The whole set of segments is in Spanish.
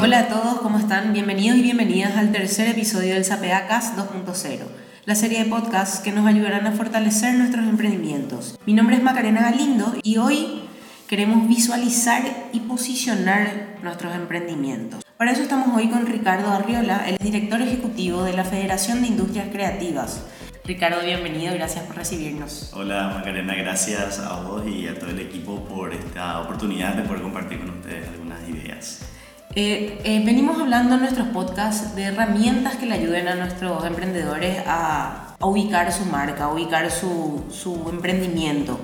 Hola a todos, ¿cómo están? Bienvenidos y bienvenidas al tercer episodio del SAPEACAS 2.0, la serie de podcasts que nos ayudarán a fortalecer nuestros emprendimientos. Mi nombre es Macarena Galindo y hoy queremos visualizar y posicionar nuestros emprendimientos. Para eso estamos hoy con Ricardo Arriola, el director ejecutivo de la Federación de Industrias Creativas. Ricardo, bienvenido, gracias por recibirnos. Hola Macarena, gracias a vos y a todo el equipo por esta oportunidad de poder compartir con ideas. Eh, eh, venimos hablando en nuestros podcasts de herramientas que le ayuden a nuestros emprendedores a, ubicar su marca, a ubicar su, su emprendimiento.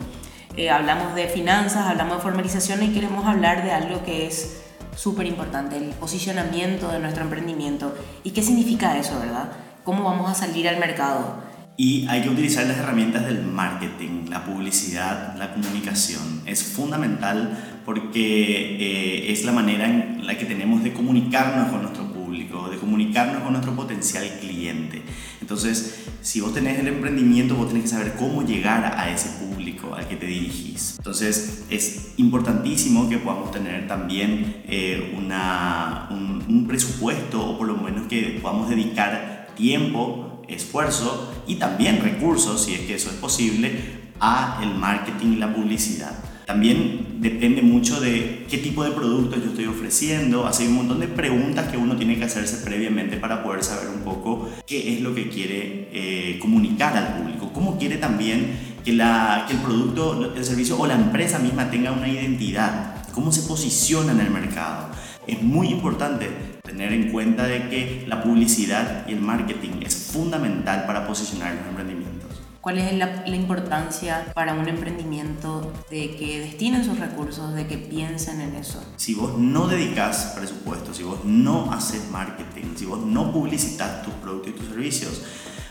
Eh, hablamos de finanzas, hablamos de formalización y queremos hablar de algo que es súper importante, el posicionamiento de nuestro emprendimiento. ¿Y qué significa eso, verdad? ¿Cómo vamos a salir al mercado? Y hay que utilizar las herramientas del marketing, la publicidad, la comunicación. Es fundamental porque eh, es la manera en la que tenemos de comunicarnos con nuestro público, de comunicarnos con nuestro potencial cliente. Entonces, si vos tenés el emprendimiento, vos tenés que saber cómo llegar a ese público al que te dirigís. Entonces, es importantísimo que podamos tener también eh, una, un, un presupuesto o por lo menos que podamos dedicar tiempo esfuerzo y también recursos, si es que eso es posible, a el marketing y la publicidad. También depende mucho de qué tipo de productos yo estoy ofreciendo. Así hay un montón de preguntas que uno tiene que hacerse previamente para poder saber un poco qué es lo que quiere eh, comunicar al público. Cómo quiere también que, la, que el producto, el servicio o la empresa misma tenga una identidad. Cómo se posiciona en el mercado. Es muy importante tener en cuenta de que la publicidad y el marketing es fundamental para posicionar los emprendimientos. ¿Cuál es la, importancia para un emprendimiento de que destinen sus recursos, de que piensen en eso? Si vos no dedicas presupuesto, si vos no haces marketing, si vos no publicitas tus productos y tus servicios,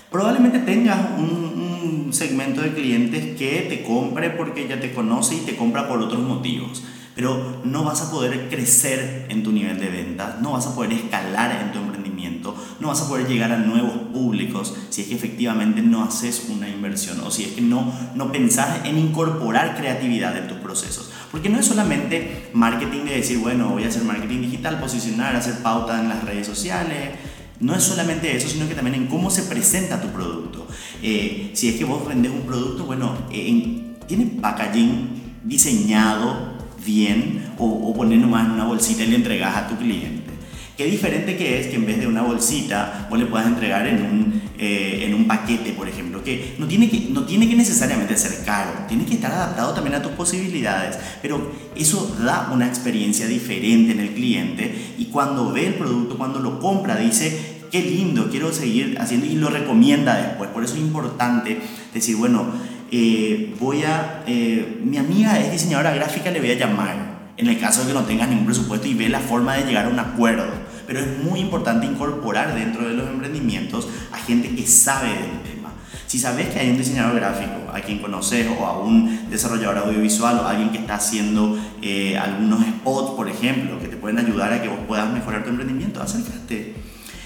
probablemente tengas un, un segmento de clientes que te compre porque ya te conoce y te compra por otros motivos pero no vas a poder crecer en tu nivel de ventas, no vas a poder escalar en tu emprendimiento, no vas a poder llegar a nuevos públicos si es que efectivamente no haces una inversión o si es que no, no pensás en incorporar creatividad en tus procesos. Porque no es solamente marketing de decir, bueno, voy a hacer marketing digital, posicionar, hacer pauta en las redes sociales. No es solamente eso, sino que también en cómo se presenta tu producto. Eh, si es que vos vendes un producto, bueno, eh, tiene packaging diseñado bien o, o nomás en una bolsita y le entregas a tu cliente. Qué diferente que es que en vez de una bolsita vos le puedas entregar en un, eh, en un paquete, por ejemplo, que no, tiene que no tiene que necesariamente ser caro, tiene que estar adaptado también a tus posibilidades, pero eso da una experiencia diferente en el cliente y cuando ve el producto, cuando lo compra, dice, qué lindo, quiero seguir haciendo y lo recomienda después. Por eso es importante decir, bueno, eh, voy a, eh, mi amiga es diseñadora gráfica, le voy a llamar en el caso de que no tengas ningún presupuesto y ve la forma de llegar a un acuerdo. Pero es muy importante incorporar dentro de los emprendimientos a gente que sabe del tema. Si sabes que hay un diseñador gráfico a quien conoces o a un desarrollador audiovisual o alguien que está haciendo eh, algunos spots, por ejemplo, que te pueden ayudar a que vos puedas mejorar tu emprendimiento, acércate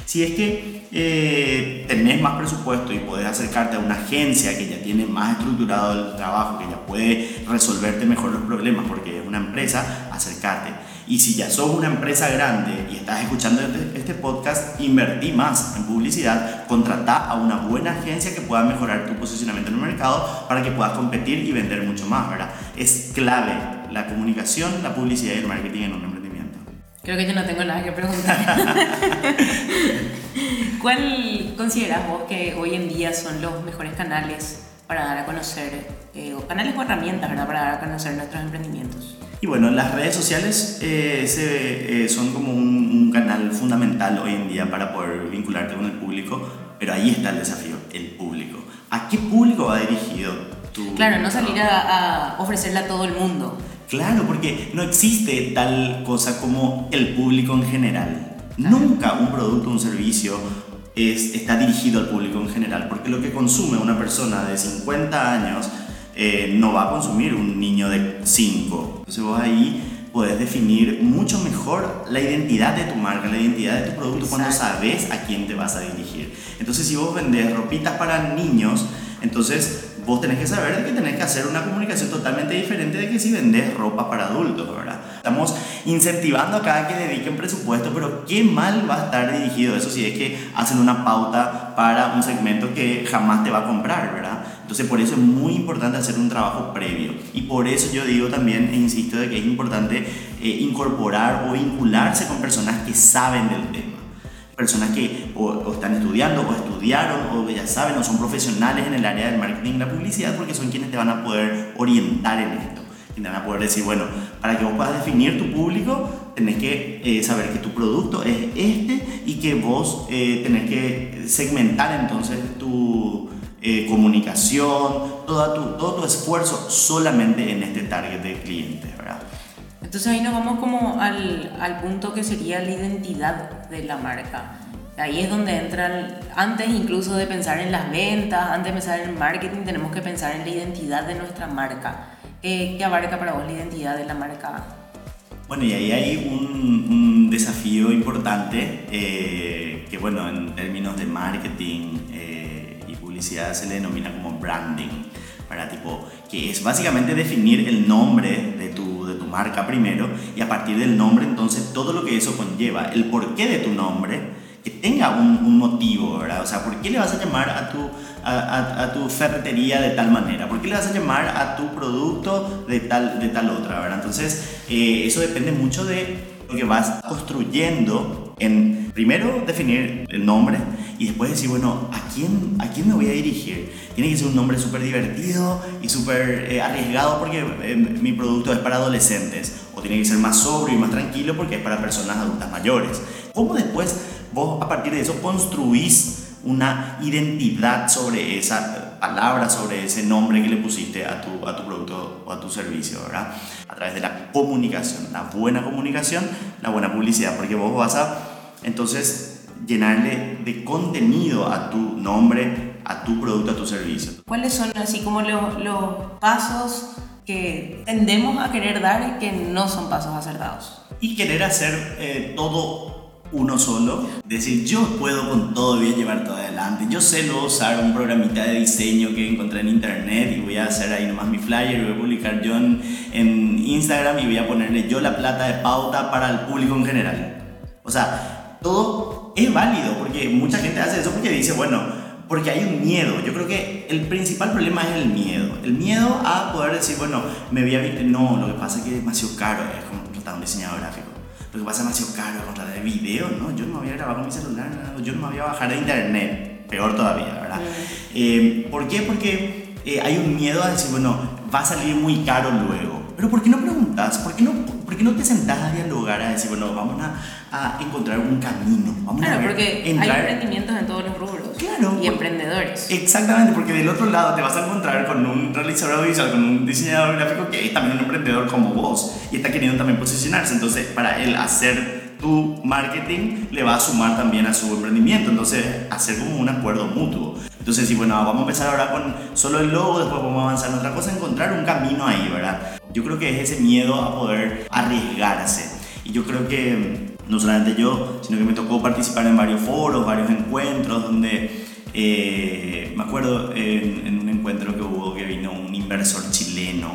si es que eh, tenés más presupuesto y podés acercarte a una agencia que ya tiene más estructurado el trabajo, que ya puede resolverte mejor los problemas porque es una empresa, acércate. Y si ya sos una empresa grande y estás escuchando este, este podcast, invertí más en publicidad, contrata a una buena agencia que pueda mejorar tu posicionamiento en el mercado para que puedas competir y vender mucho más, ¿verdad? Es clave la comunicación, la publicidad y el marketing en un emprendimiento. Creo que yo no tengo nada que preguntar. ¿Cuál consideras vos que hoy en día son los mejores canales para dar a conocer, eh, o canales o herramientas ¿verdad? para dar a conocer nuestros emprendimientos? Y bueno, las redes sociales eh, se, eh, son como un, un, canal fundamental hoy en día para poder vincularte con el público, pero ahí está el desafío, el público. ¿A qué público va dirigido tu... Claro, no salir a, a ofrecerle a todo el mundo. Claro, porque no existe tal cosa como el público en general. Nunca un producto o un servicio es, está dirigido al público en general, porque lo que consume una persona de 50 años eh, no va a consumir un niño de 5. Entonces vos ahí puedes definir mucho mejor la identidad de tu marca, la identidad de tu producto cuando sabes a quién te vas a dirigir. Entonces si vos vendes ropitas para niños, entonces vos tenés que saber que tenés que hacer una comunicación totalmente diferente de que si vendes ropa para adultos, ¿verdad? Estamos incentivando a cada que dediquen presupuesto, pero qué mal va a estar dirigido eso si es que hacen una pauta para un segmento que jamás te va a comprar, ¿verdad? Entonces por eso es muy importante hacer un trabajo previo. Y por eso yo digo también e insisto de que es importante eh, incorporar o vincularse con personas que saben del tema personas que están estudiando o estudiaron o ya saben o son profesionales en el área del marketing y la publicidad porque son quienes te van a poder orientar en esto. Y te van a poder decir, bueno, para que vos puedas definir tu público, tenés que eh, saber que tu producto es este y que vos eh, tenés que segmentar entonces tu eh, comunicación, toda tu, todo tu esfuerzo solamente en este target de clientes, ¿verdad? Entonces ahí nos vamos como al, al punto que sería la identidad de la marca. Ahí es donde entran, antes incluso de pensar en las ventas, antes de pensar en el marketing, tenemos que pensar en la identidad de nuestra marca. ¿Qué abarca para vos la identidad de la marca? Bueno, y ahí hay un, un desafío importante eh, que, bueno, en términos de marketing eh, y publicidad se le denomina como branding, para tipo, que es básicamente definir el nombre de marca primero y a partir del nombre entonces todo lo que eso conlleva, el porqué de tu nombre, que tenga un, motivo, ¿verdad? O sea, ¿por qué le vas a llamar a tu, a, a, tu ferretería de tal manera? ¿Por qué le vas a llamar a tu producto de tal, de tal otra, ¿verdad? Entonces, eh, eso depende mucho de lo que vas construyendo en, primero, definir el nombre y después decir, bueno, ¿a quién, ¿a quién me voy a dirigir? Tiene que ser un nombre súper divertido y súper eh, arriesgado porque eh, mi producto es para adolescentes. O tiene que ser más sobrio y más tranquilo porque es para personas adultas mayores. ¿Cómo después vos a partir de eso construís una identidad sobre esa palabra, sobre ese nombre que le pusiste a tu, a tu producto o a tu servicio, ¿verdad? A través de la comunicación, la buena comunicación, la buena publicidad, porque vos vas a entonces llenarle de contenido a tu nombre, a tu producto, a tu servicio. ¿Cuáles son así como los, los pasos que tendemos a querer dar y que no son pasos acertados? Y querer hacer eh, todo uno solo, decir yo puedo con todo, a llevar todo adelante, yo sé luego usar un programita de diseño que encontré en internet y voy a hacer ahí nomás mi flyer y voy a publicar yo en, en Instagram y voy a ponerle yo la plata de pauta para el público en general. O sea, todo es válido, porque mucha gente hace eso porque dice, bueno, porque hay un miedo. Yo creo que el principal problema es el miedo. El miedo a poder decir, bueno, me voy a... No, lo que pasa es que es demasiado caro, es como contratar un diseñador gráfico. Lo que pasa es demasiado caro contratar el video, ¿no? Yo no me voy a grabar con mi celular, yo no me voy a bajar de internet. Peor todavía, ¿verdad? Eh, ¿Por qué? Porque eh, hay un miedo a decir, bueno, va a salir muy caro luego. Pero ¿por qué no preguntas? ¿Por qué no, por qué no te sentás a dialogar, a decir, bueno, vamos a, a encontrar un camino? Vamos claro, a ver, porque hay emprendimientos en todos los rubros. Claro. Y emprendedores. Exactamente, porque del otro lado te vas a encontrar con un realizador audiovisual, con un diseñador gráfico que es también un emprendedor como vos y está queriendo también posicionarse. Entonces, para él hacer tu marketing le va a sumar también a su emprendimiento. Entonces, hacer como un acuerdo mutuo. Entonces, si bueno, vamos a empezar ahora con solo el logo, después vamos a avanzar en otra cosa, encontrar un camino ahí, ¿verdad? Yo creo que es ese miedo a poder arriesgarse. Y yo creo que no solamente yo, sino que me tocó participar en varios foros, varios encuentros, donde eh, me acuerdo en, un encuentro que hubo que vino un inversor chileno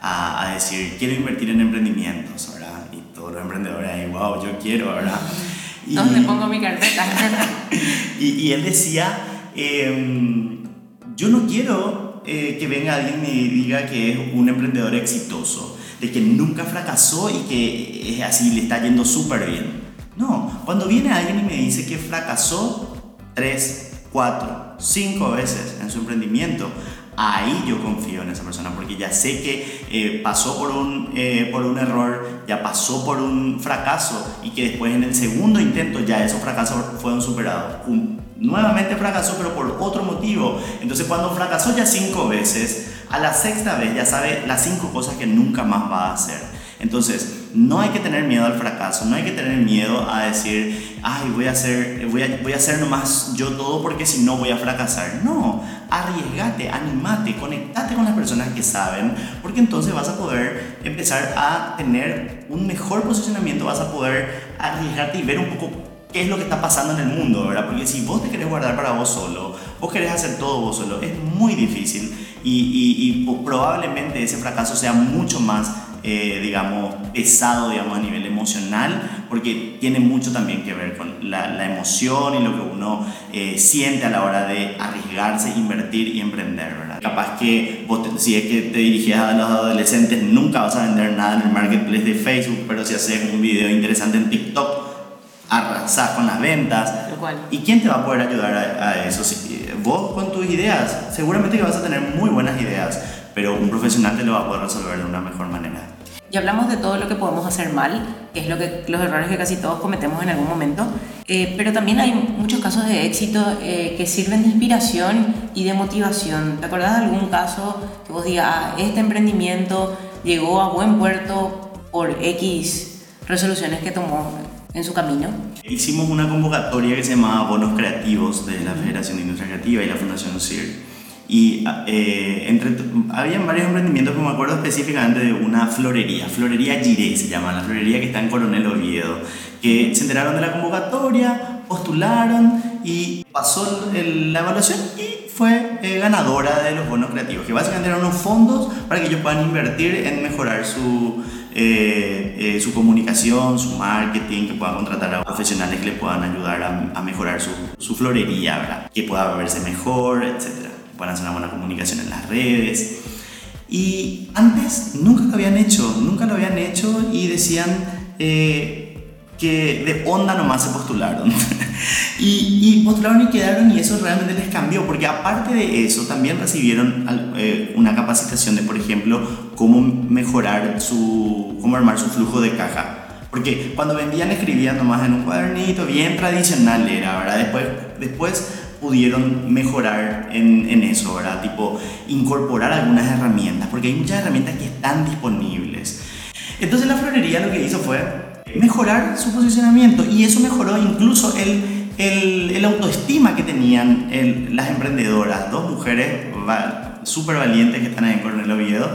a, a, decir, quiero invertir en emprendimientos, ¿verdad? Y todos los emprendedores ahí, wow, yo quiero, ¿verdad? Y, ¿Dónde pongo mi carpeta? y, y él decía, Em, yo no quiero eh, que venga alguien y diga que es un emprendedor exitoso, de que nunca fracasó y que es así, le está yendo súper bien. No, cuando viene alguien y me dice que fracasó tres, cuatro, cinco veces en su emprendimiento, ahí yo confío en esa persona porque ya sé que eh, pasó por un, eh, por un error, ya pasó por un fracaso y que después en el segundo intento ya esos fracasos fueron superados nuevamente fracasó, pero por otro motivo. Entonces cuando fracasó ya cinco veces, a la sexta vez ya sabe las cinco cosas que nunca más va a hacer. Entonces, no hay que tener miedo al fracaso, no hay que tener miedo a decir, ay, voy a hacer, voy a, voy a hacer nomás yo todo porque si no voy a fracasar. No, arriesgate, animate, conectate con las personas que saben, porque entonces vas a poder empezar a tener un mejor posicionamiento, vas a poder arriesgarte y ver un poco qué es lo que está pasando en el mundo, ¿verdad? Porque si vos te querés guardar para vos solo, vos querés hacer todo vos solo, es muy difícil y, y, y probablemente ese fracaso sea mucho más eh, digamos, pesado, digamos, a nivel emocional, porque tiene mucho también que ver con la, la emoción y lo que uno eh, siente a la hora de arriesgarse, invertir y emprender, ¿verdad? Capaz que vos, si es que te dirigías a los adolescentes, nunca vas a vender nada en el marketplace de Facebook, pero si haces un video interesante en TikTok, arrasás con las ventas. ¿Y quién te va a poder ayudar a, a eso? Si, vos con tus ideas, seguramente que vas a tener muy buenas ideas, pero un profesional te lo va a poder resolver de una mejor manera. Ya hablamos de todo lo que podemos hacer mal, que es lo que, los errores que casi todos cometemos en algún momento, eh, pero también hay muchos casos de éxito eh, que sirven de inspiración y de motivación. ¿Te acordás de algún caso que vos digas, ah, este emprendimiento llegó a buen puerto por X resoluciones que tomó en su camino? Hicimos una convocatoria que se llamaba Bonos Creativos de la Federación de Industria Creativa y la Fundación CIR y eh, entre, habían varios emprendimientos, como me acuerdo específicamente de una florería, Florería Giré se llama, la florería que está en Coronel Oviedo, que se enteraron de la convocatoria, postularon y pasó la evaluación y fue eh, ganadora de los bonos creativos, que básicamente eran unos fondos para que ellos puedan invertir en mejorar su, eh, su comunicación, su marketing, que puedan contratar a profesionales que les puedan ayudar a, mejorar su, florería, que pueda verse mejor, etcétera puedan hacer una buena comunicación en las redes. Y antes nunca lo habían hecho, nunca lo habían hecho y decían eh, que de onda nomás se postularon. y, y, postularon y quedaron y eso realmente les cambió, porque aparte de eso también recibieron eh, una capacitación de, por ejemplo, cómo mejorar su, cómo armar su flujo de caja. Porque cuando vendían escribían nomás en un cuadernito, bien tradicional era, ¿verdad? Después, después pudieron mejorar en, en, eso, ¿verdad? Tipo, incorporar algunas herramientas, porque hay muchas herramientas que están disponibles. Entonces la florería lo que hizo fue mejorar su posicionamiento y eso mejoró incluso el, el, el autoestima que tenían el, las emprendedoras, dos mujeres súper valientes que están ahí en Coronel Oviedo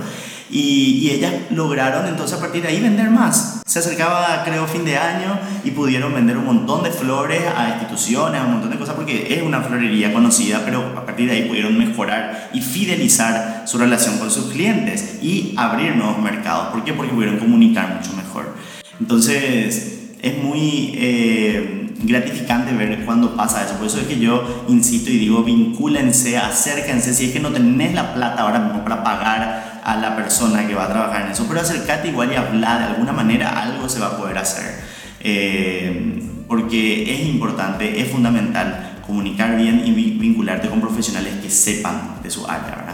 y, ellas lograron entonces a partir de ahí vender más. Se acercaba, creo, fin de año y pudieron vender un montón de flores a instituciones, a un montón de cosas, porque es una florería conocida, pero a partir de ahí pudieron mejorar y fidelizar su relación con sus clientes y abrir nuevos mercados. ¿Por qué? Porque pudieron comunicar mucho mejor. Entonces, es muy... Eh, gratificante ver cuando pasa eso. Por eso es que yo insisto y digo, vincúlense, acérquense. Si es que no tenés la plata ahora mismo para pagar a la persona que va a trabajar en eso, pero acércate igual y habla de alguna manera, algo se va a poder hacer. Eh, porque es importante, es fundamental comunicar bien y vincularte con profesionales que sepan de su área.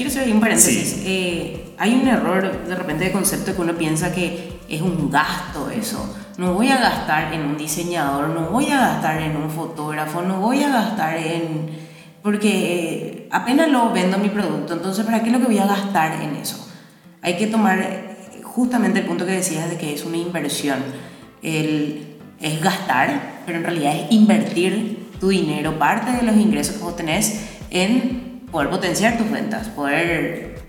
Quiero hacer un paréntesis. Eh, hay un error de repente de concepto que uno piensa que es un gasto eso no voy a gastar en un diseñador, no voy a gastar en un fotógrafo, no voy a gastar en... porque apenas lo vendo mi producto, entonces ¿para qué es lo que voy a gastar en eso? Hay que tomar justamente el punto que decías de que es una inversión. El, es gastar, pero en realidad es invertir tu dinero, parte de los ingresos que vos tenés en poder potenciar tus ventas, poder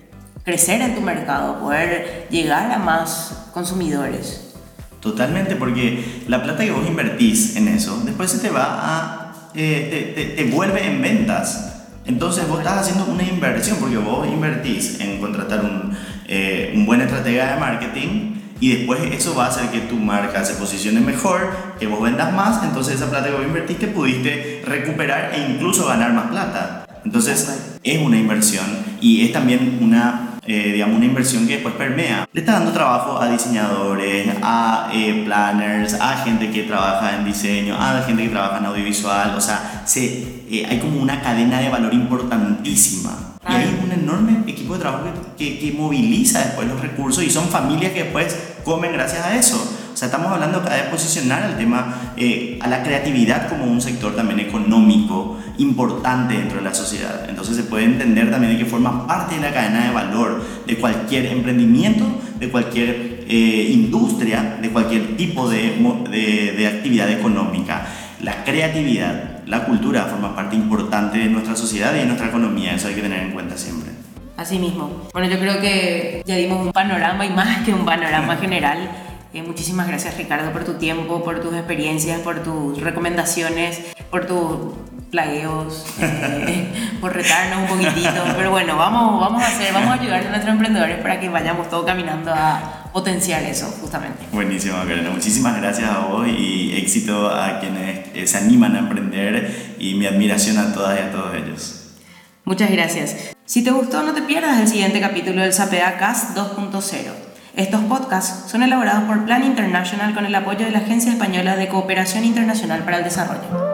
crecer en tu mercado, poder llegar a más consumidores. Totalmente, porque la plata que vos invertís en eso, después se te va a. Eh, te, te, vuelve en ventas. Entonces vos estás haciendo una inversión, porque vos invertís en contratar un, eh, un buen estratega de marketing y después eso va a hacer que tu marca se posicione mejor, que vos vendas más, entonces esa plata que vos invertiste pudiste recuperar e incluso ganar más plata. Entonces es una inversión y es también una eh, digamos, una inversión que después permea. Le está dando trabajo a diseñadores, a eh, planners, a gente que trabaja en diseño, a gente que trabaja en audiovisual, o sea, se, eh, hay como una cadena de valor importantísima. Y hay un enorme equipo de trabajo que, que, que moviliza después los recursos y son familias que después comen gracias a eso. O sea, estamos hablando acá de posicionar el tema, eh, a la creatividad como un sector también económico importante dentro de la sociedad. Entonces se puede entender también de que forma parte de la cadena de valor de cualquier emprendimiento, de cualquier eh, industria, de cualquier tipo de, de, de actividad económica. La creatividad, la cultura forma parte importante de nuestra sociedad y de nuestra economía. Eso hay que tener en cuenta siempre. Así mismo. Bueno, yo creo que ya dimos un panorama y más que un panorama general eh, muchísimas gracias Ricardo por tu tiempo, por tus experiencias, por tus recomendaciones, por tu plagueos, eh, por retarnos un poquitito, pero bueno, vamos, vamos a hacer, vamos a ayudar a nuestros emprendedores para que vayamos todos caminando a potenciar eso, justamente. Buenísimo, Macarena. Muchísimas gracias a vos y éxito a quienes eh, se animan a emprender y mi admiración a todas y a todos ellos. Muchas gracias. Si te gustó, no te pierdas el siguiente capítulo del SAPEA CAS 2.0. Estos podcasts son elaborados por Plan International con el apoyo de la Agencia Española de Cooperación Internacional para el Desarrollo.